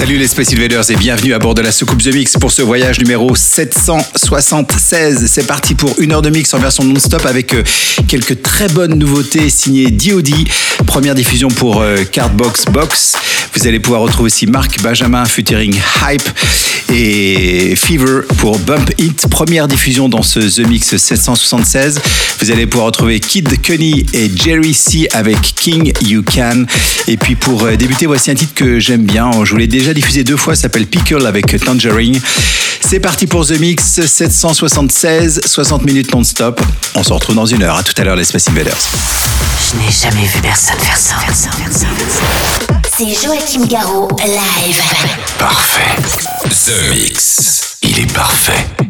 Salut les Space Invaders et bienvenue à bord de la soucoupe The Mix pour ce voyage numéro 776. C'est parti pour une heure de mix en version non-stop avec euh, quelques très bonnes nouveautés signées DOD. Première diffusion pour euh, Cardbox Box. Vous allez pouvoir retrouver aussi Marc Benjamin featuring Hype et Fever pour Bump It. Première diffusion dans ce The Mix 776. Vous allez pouvoir retrouver Kid Cunny et Jerry C avec King You Can. Et puis pour euh, débuter, voici un titre que j'aime bien. Je vous l'ai déjà diffusé deux fois, s'appelle Pickle avec Tangerine. C'est parti pour The Mix 776, 60 minutes non-stop. On se retrouve dans une heure. À tout à l'heure les Space Invaders. Je n'ai jamais vu personne faire ça. C'est Joachim Garraud, live. Parfait. The Mix. Il est parfait.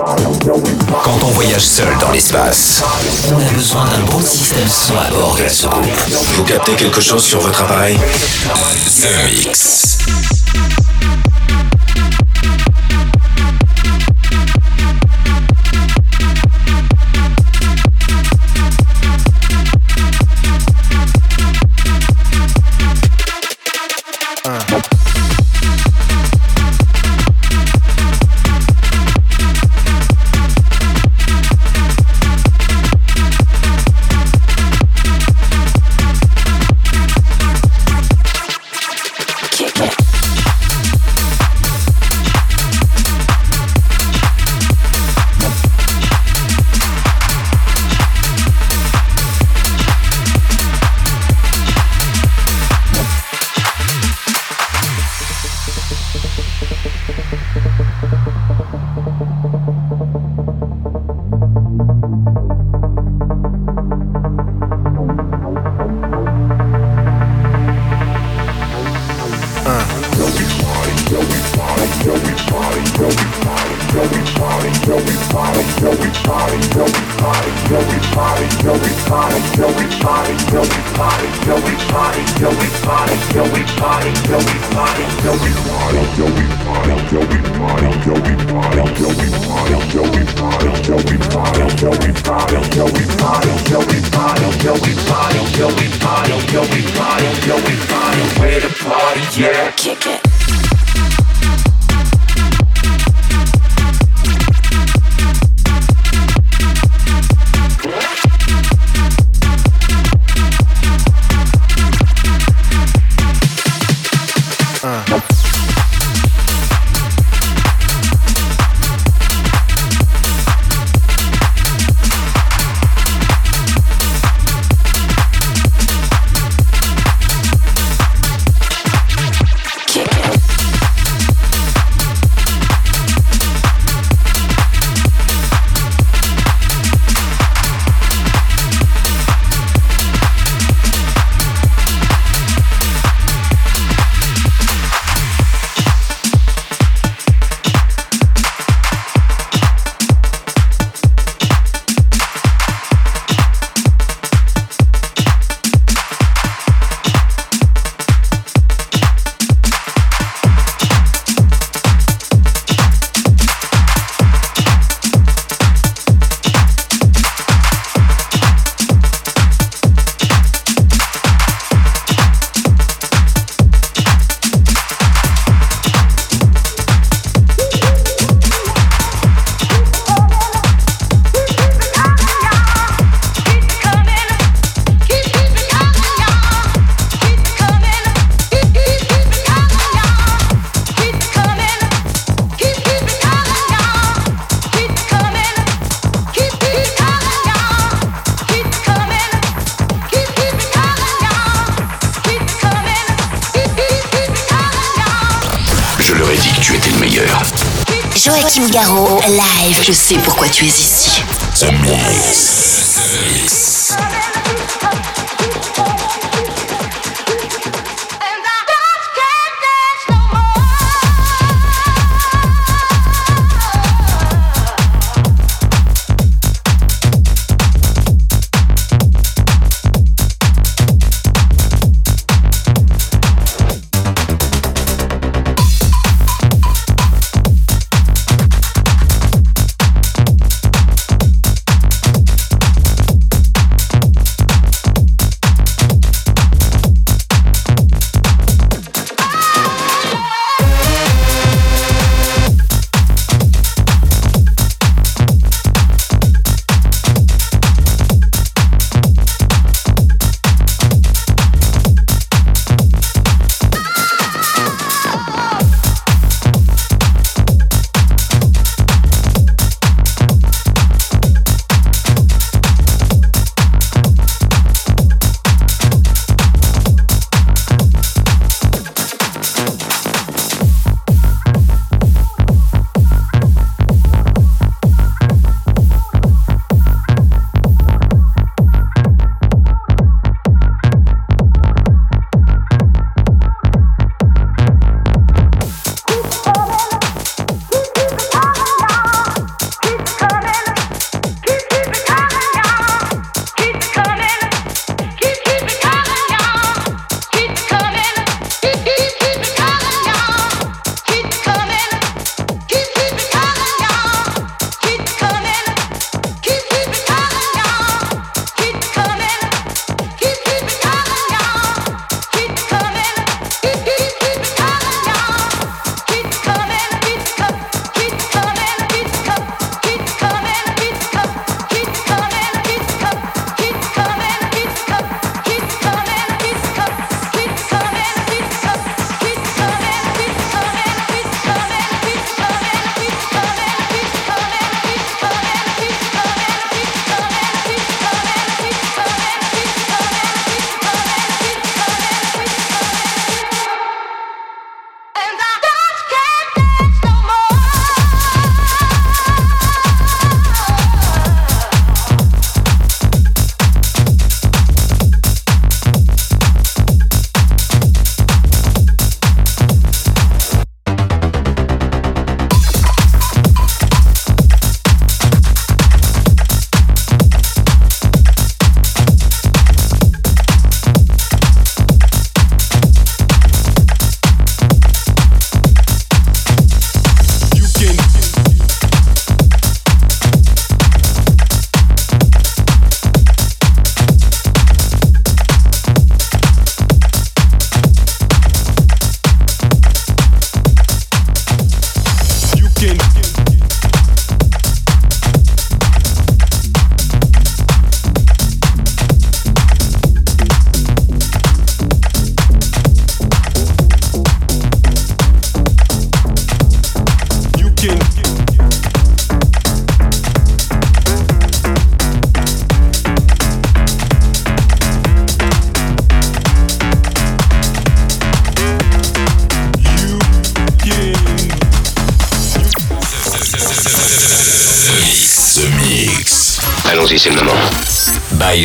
Quand on voyage seul dans l'espace, On a besoin d'un bon système son à bord de la vous captez quelque chose sur votre appareil? The.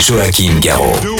Joachim Garraud.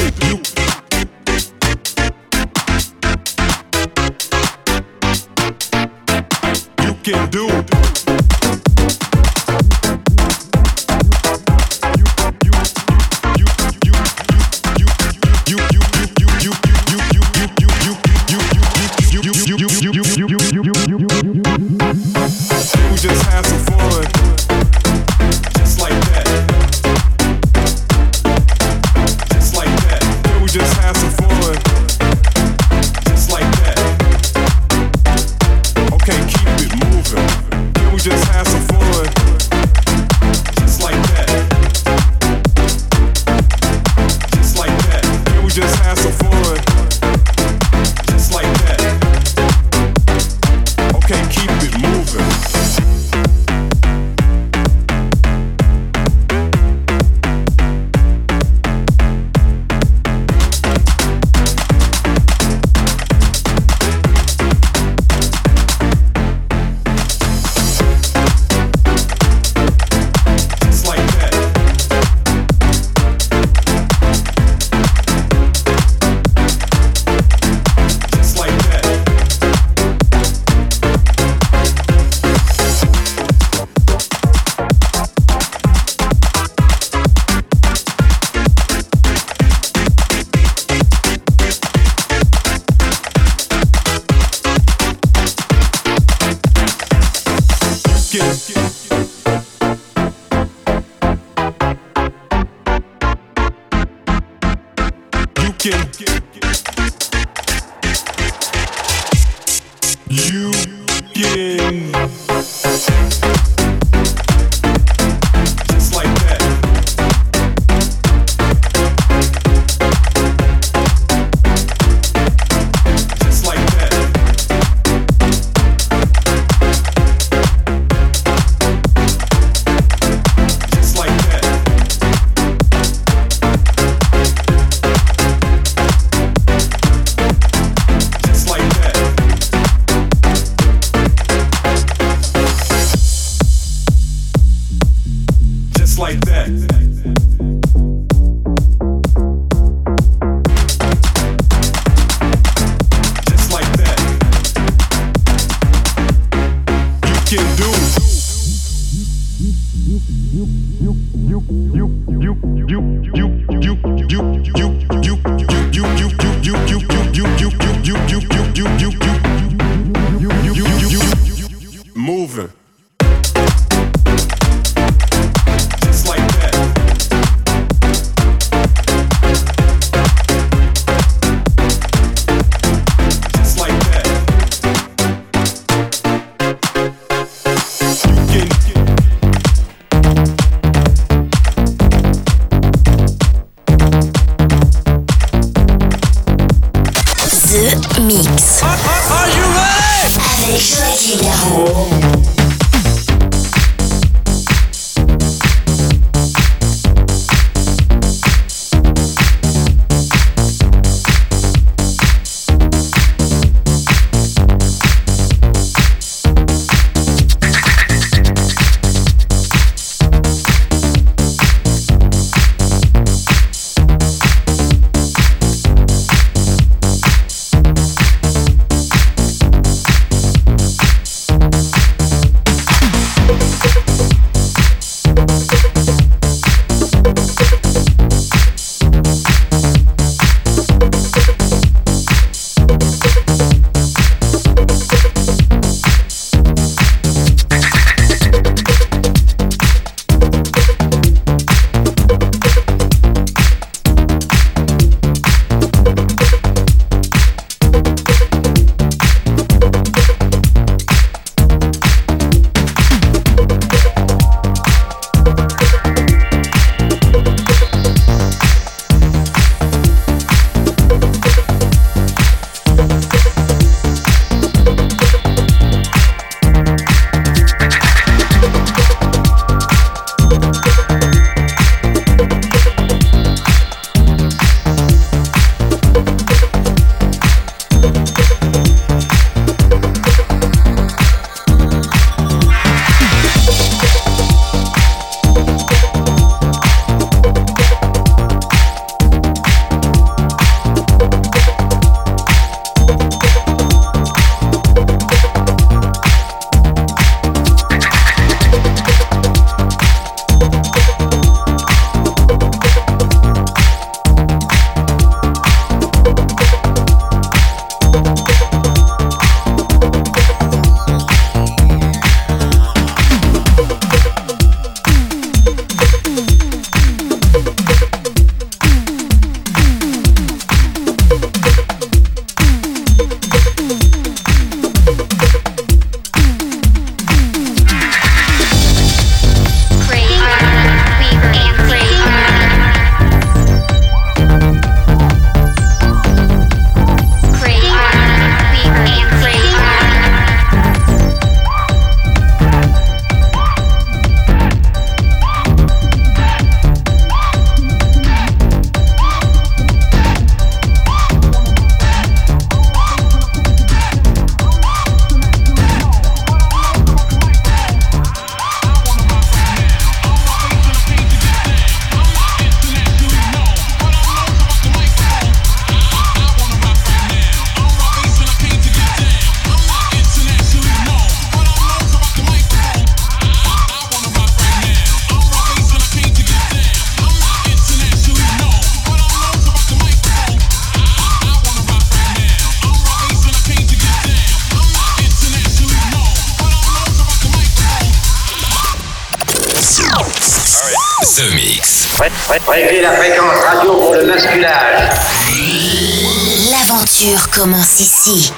La fréquence radio pour le basculage. L'aventure commence ici.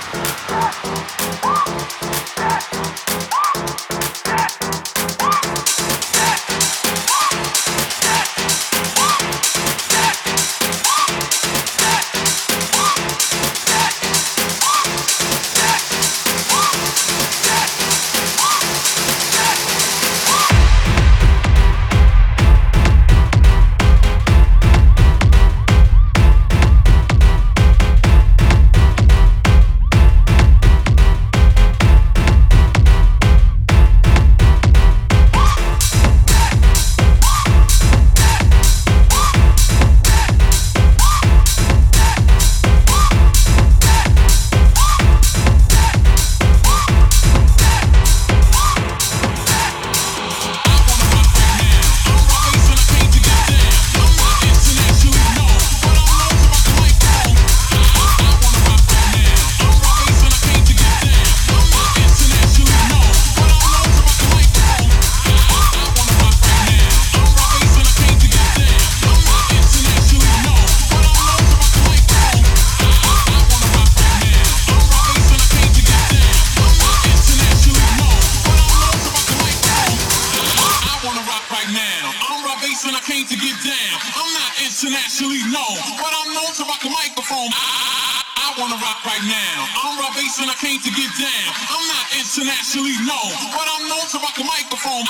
actually know, but I'm known to rock the microphone.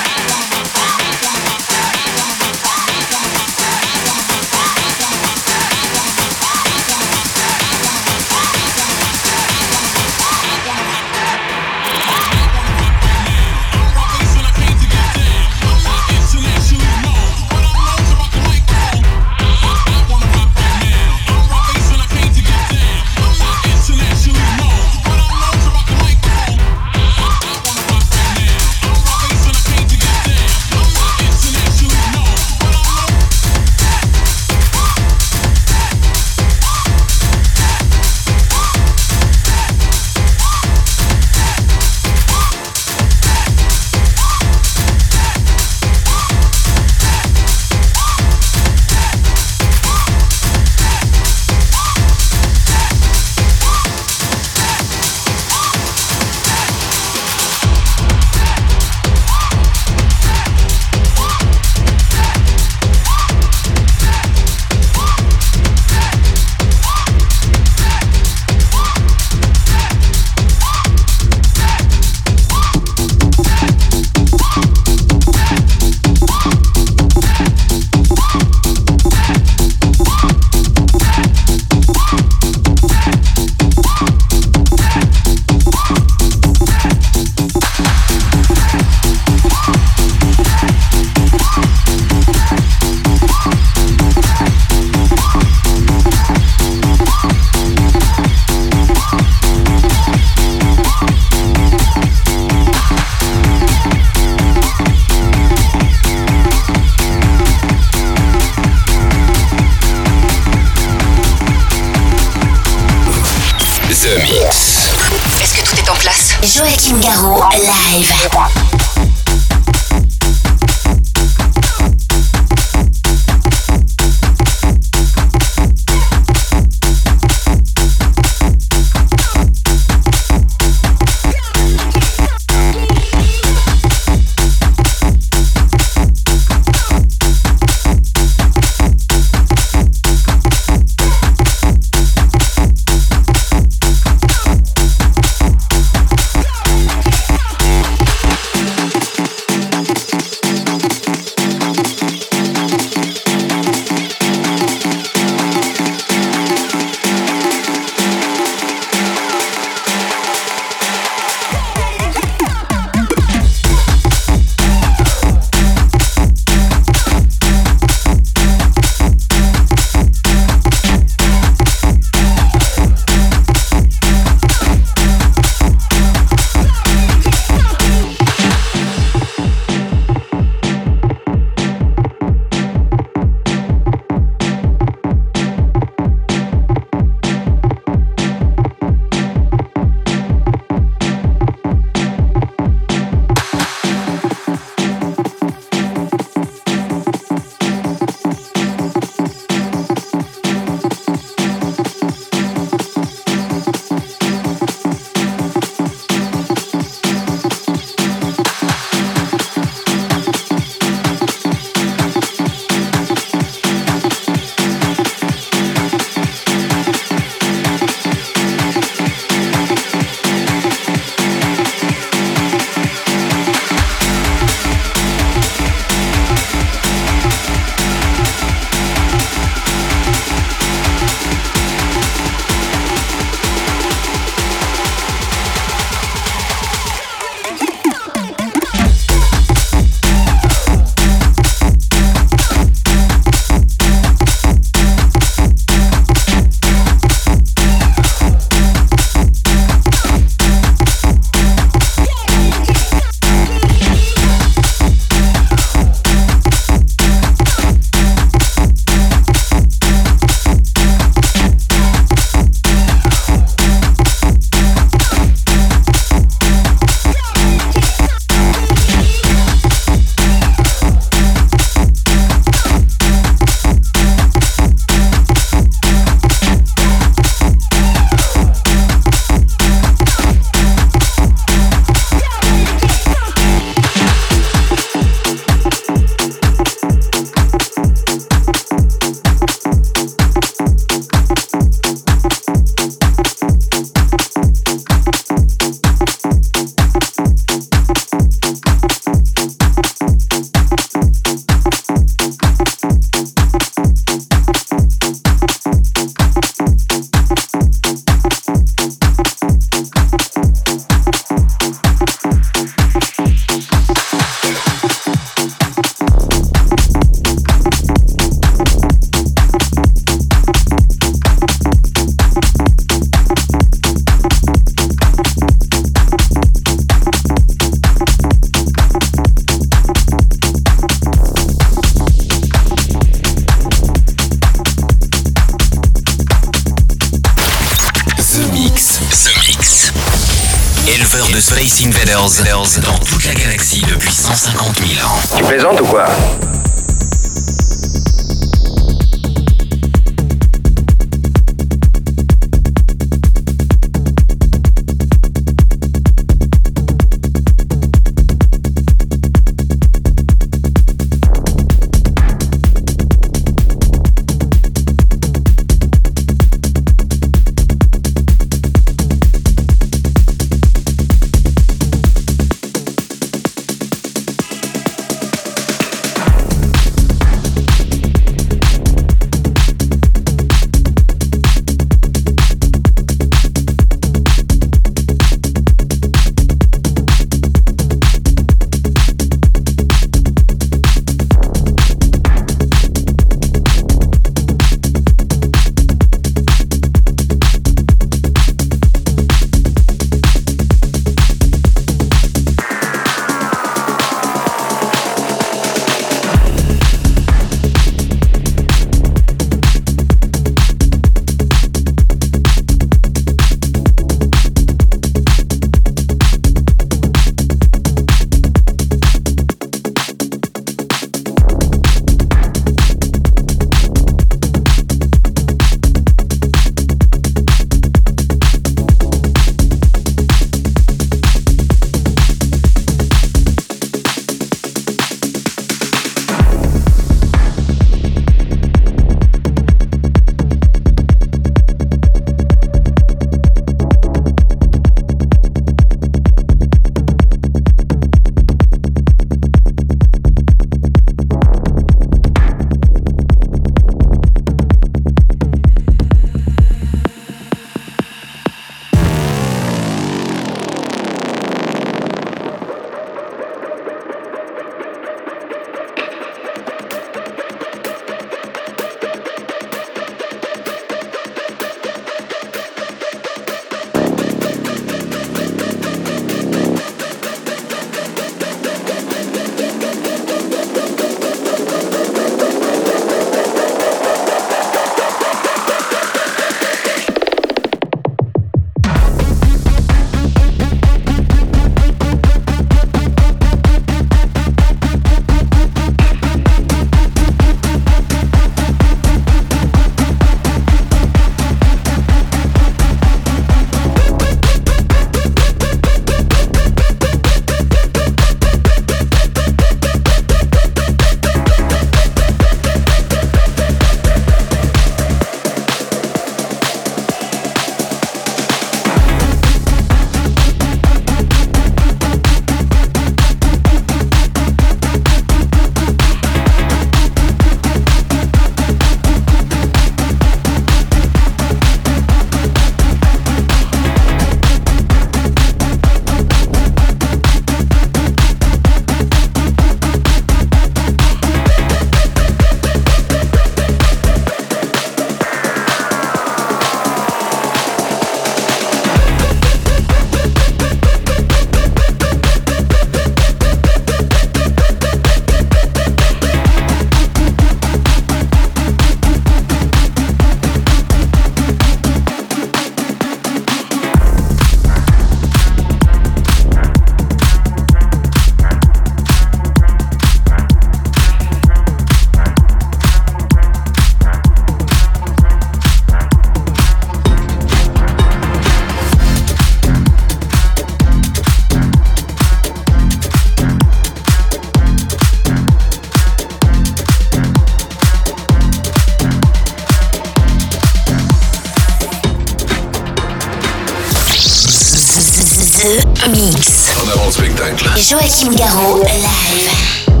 Joachim Garraud, live.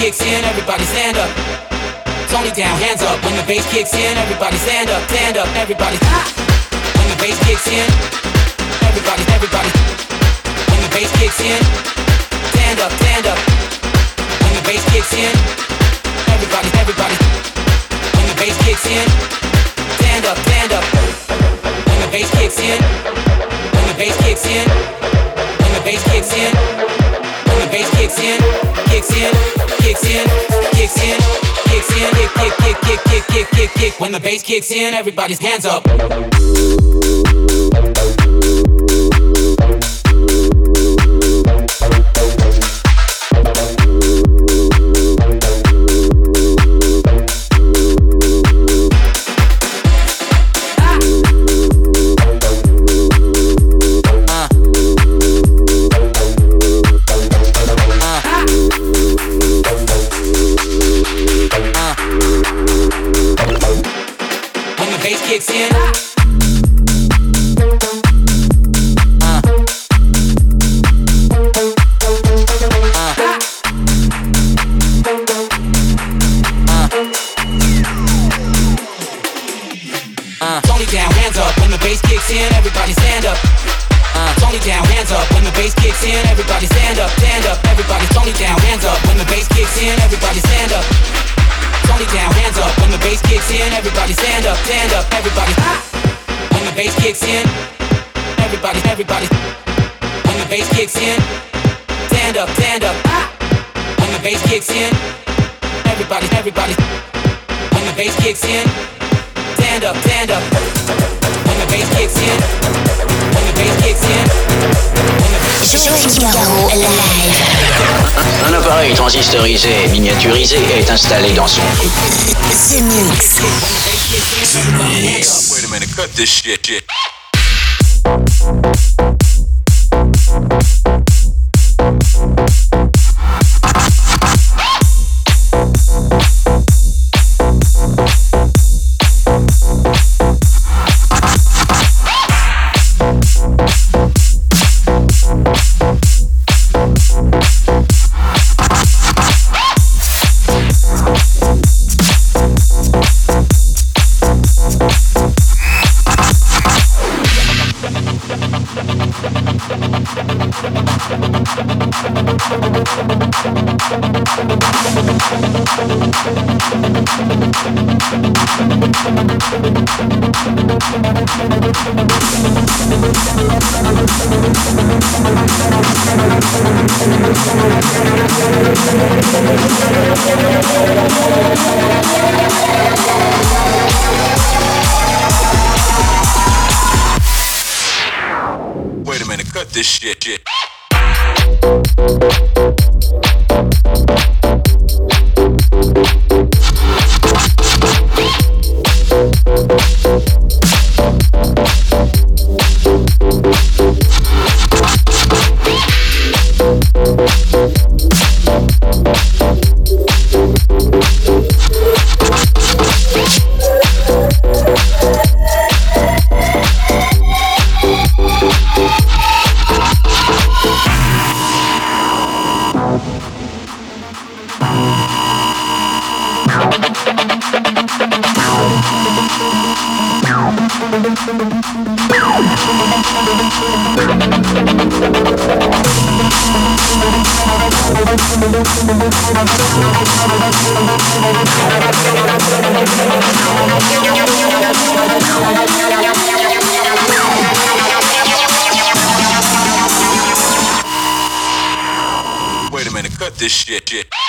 kicks in, everybody stand up. Tony down, hands up. When the bass kicks in, everybody stand up, stand up, everybody. When the bass kicks in, everybody, everybody. When the bass kicks in, stand up, stand up. When the bass kicks in, everybody, everybody. When the bass kicks in, stand up, stand up. When the bass kicks in, when the bass kicks in, when the bass kicks in, when the bass kicks in, kicks in kick, kick, kick, kick, kick, kick, kick, kick. When the bass kicks in, everybody's hands up. In, everybody stand up. Uh, Tony down, hands up. When the bass kicks in, everybody stand up, stand up. Everybody, Tony down, hands up. When the bass kicks in, everybody stand up. Tony down, hands up. When the bass kicks in, everybody stand up, stand up. Everybody, when the bass kicks in, everybody, everybody. When the bass kicks in, stand up, stand up. When the bass kicks in, everybody, everybody. When the bass kicks in, stand up, stand up. Un appareil transistorisé, miniaturisé est installé dans son Wait a minute, cut this shit. This shit. shit.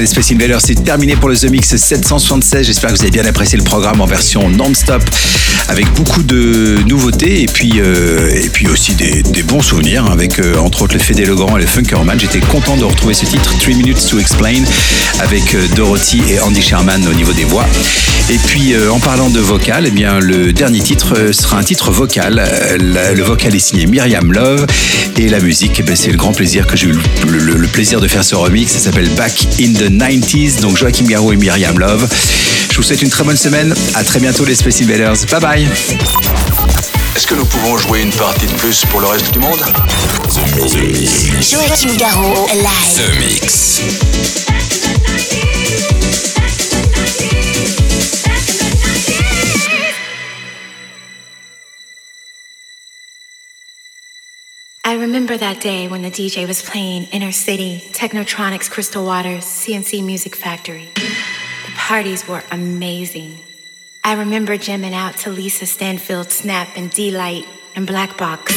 Voilà, Space Invaders, c'est terminé pour le The Mix 776. J'espère que vous avez bien apprécié le programme en version non-stop, avec beaucoup de nouveautés et puis, euh, et puis aussi des, bons souvenirs, avec euh, entre autres le Fédé Legrand et le Funkerman. J'étais content de retrouver ce titre, 3 Minutes to Explain, avec euh, Dorothy et Andy Sherman au niveau des voix. Et puis, euh, en parlant de vocal, eh bien, le dernier titre euh, sera un titre vocal. Euh, le vocal est signé Myriam Love et la musique, eh ben, c'est le grand plaisir que j'ai eu le, le- le plaisir de faire ce remix. Ça s'appelle Back in the 90s. Donc Joachim Garraud et Myriam Love. Je vous souhaite une très bonne semaine. À très bientôt les Space Invaders. Bye bye. Est-ce que nous pouvons jouer une partie de plus pour le reste du monde? Joachim Garraud, live. The Mix. Remember that day when the DJ was playing Inner City, Technotronics, Crystal Waters, CNC Music Factory. The parties were amazing. I remember jamming out to Lisa Stanfield, Snap, and D-Light, and Black Box.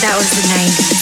That was the